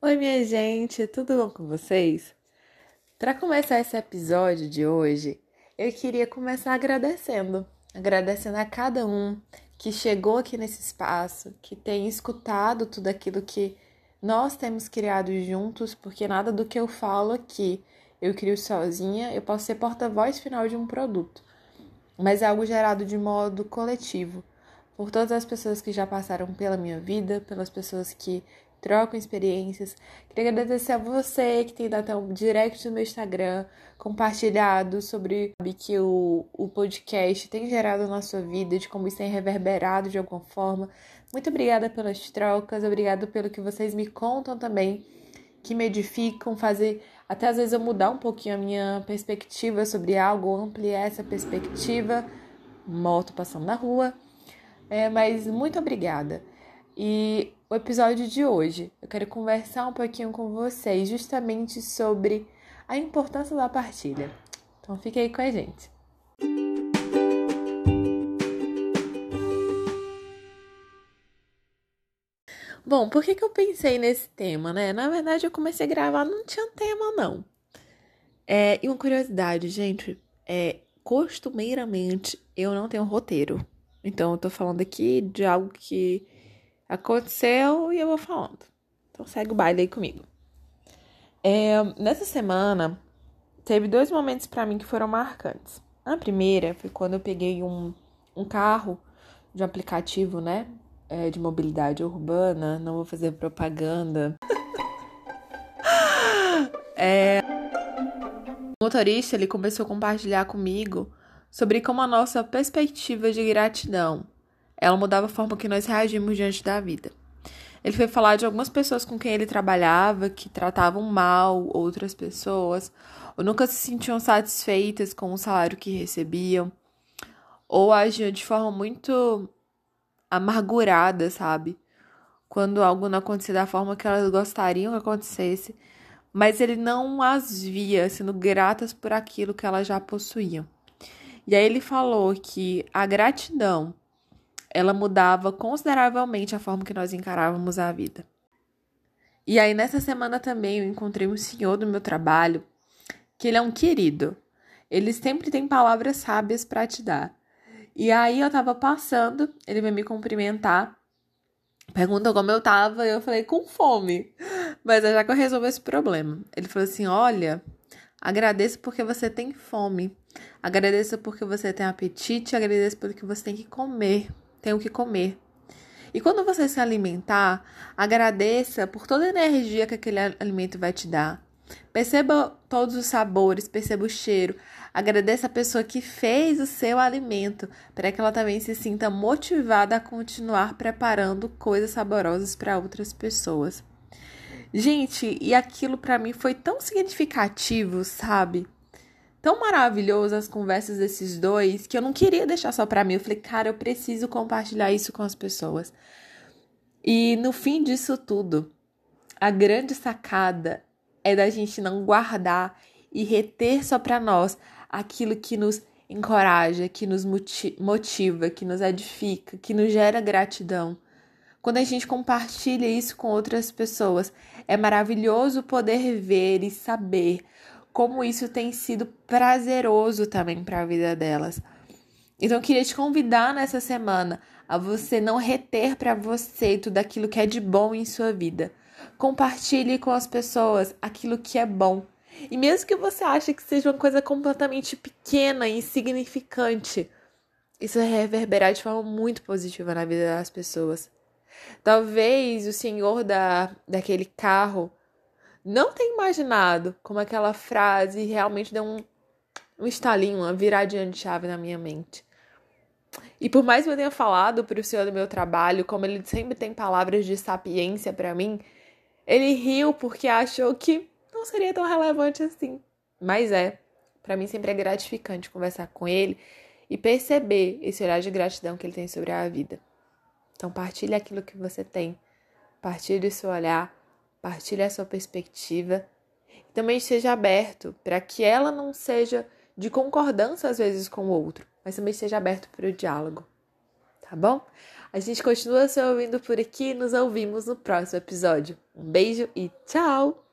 Oi, minha gente, tudo bom com vocês? Para começar esse episódio de hoje, eu queria começar agradecendo, agradecendo a cada um que chegou aqui nesse espaço, que tem escutado tudo aquilo que nós temos criado juntos, porque nada do que eu falo aqui eu crio sozinha, eu posso ser porta-voz final de um produto, mas é algo gerado de modo coletivo por todas as pessoas que já passaram pela minha vida, pelas pessoas que trocam experiências. Queria agradecer a você que tem dado um direct no meu Instagram, compartilhado sobre que o, o podcast tem gerado na sua vida, de como isso tem reverberado de alguma forma. Muito obrigada pelas trocas, obrigada pelo que vocês me contam também, que me edificam, fazer até às vezes eu mudar um pouquinho a minha perspectiva sobre algo, ampliar essa perspectiva. Moto passando na rua. É, mas muito obrigada. E o episódio de hoje, eu quero conversar um pouquinho com vocês justamente sobre a importância da partilha. Então fique aí com a gente. Bom, por que, que eu pensei nesse tema, né? Na verdade, eu comecei a gravar, não tinha tema, não. É, e uma curiosidade, gente, é, costumeiramente eu não tenho roteiro. Então, eu tô falando aqui de algo que aconteceu e eu vou falando. Então, segue o baile aí comigo. É, nessa semana, teve dois momentos para mim que foram marcantes. A primeira foi quando eu peguei um, um carro de um aplicativo, né? É, de mobilidade urbana. Não vou fazer propaganda. é, o motorista ele começou a compartilhar comigo sobre como a nossa perspectiva de gratidão ela mudava a forma que nós reagimos diante da vida. Ele foi falar de algumas pessoas com quem ele trabalhava que tratavam mal outras pessoas, ou nunca se sentiam satisfeitas com o salário que recebiam, ou agiam de forma muito amargurada, sabe? Quando algo não acontecia da forma que elas gostariam que acontecesse, mas ele não as via sendo gratas por aquilo que elas já possuíam. E aí ele falou que a gratidão ela mudava consideravelmente a forma que nós encarávamos a vida. E aí nessa semana também eu encontrei um senhor do meu trabalho, que ele é um querido. Ele sempre tem palavras sábias para te dar. E aí eu tava passando, ele veio me cumprimentar, perguntou como eu tava, e eu falei com fome. Mas é já que eu resolvi esse problema. Ele falou assim: "Olha, Agradeço porque você tem fome. Agradeço porque você tem apetite. Agradeço porque você tem que comer. Tem o que comer. E quando você se alimentar, agradeça por toda a energia que aquele alimento vai te dar. Perceba todos os sabores, perceba o cheiro. Agradeça a pessoa que fez o seu alimento, para que ela também se sinta motivada a continuar preparando coisas saborosas para outras pessoas. Gente, e aquilo para mim foi tão significativo, sabe? Tão maravilhoso as conversas desses dois que eu não queria deixar só para mim. Eu falei, cara, eu preciso compartilhar isso com as pessoas. E no fim disso tudo, a grande sacada é da gente não guardar e reter só para nós aquilo que nos encoraja, que nos motiva, que nos edifica, que nos gera gratidão. Quando a gente compartilha isso com outras pessoas, é maravilhoso poder ver e saber como isso tem sido prazeroso também para a vida delas. Então, eu queria te convidar nessa semana a você não reter para você tudo aquilo que é de bom em sua vida. Compartilhe com as pessoas aquilo que é bom. E mesmo que você ache que seja uma coisa completamente pequena e insignificante, isso reverberar de forma muito positiva na vida das pessoas. Talvez o senhor da, daquele carro não tenha imaginado como aquela frase realmente deu um, um estalinho, uma viradinha de chave na minha mente. E por mais que eu tenha falado para o senhor do meu trabalho, como ele sempre tem palavras de sapiência para mim, ele riu porque achou que não seria tão relevante assim. Mas é, para mim sempre é gratificante conversar com ele e perceber esse olhar de gratidão que ele tem sobre a vida. Então, partilhe aquilo que você tem, partilhe o seu olhar, partilhe a sua perspectiva. E também esteja aberto para que ela não seja de concordância às vezes com o outro, mas também esteja aberto para o diálogo. tá bom? A gente continua se ouvindo por aqui, nos ouvimos no próximo episódio. Um beijo e tchau!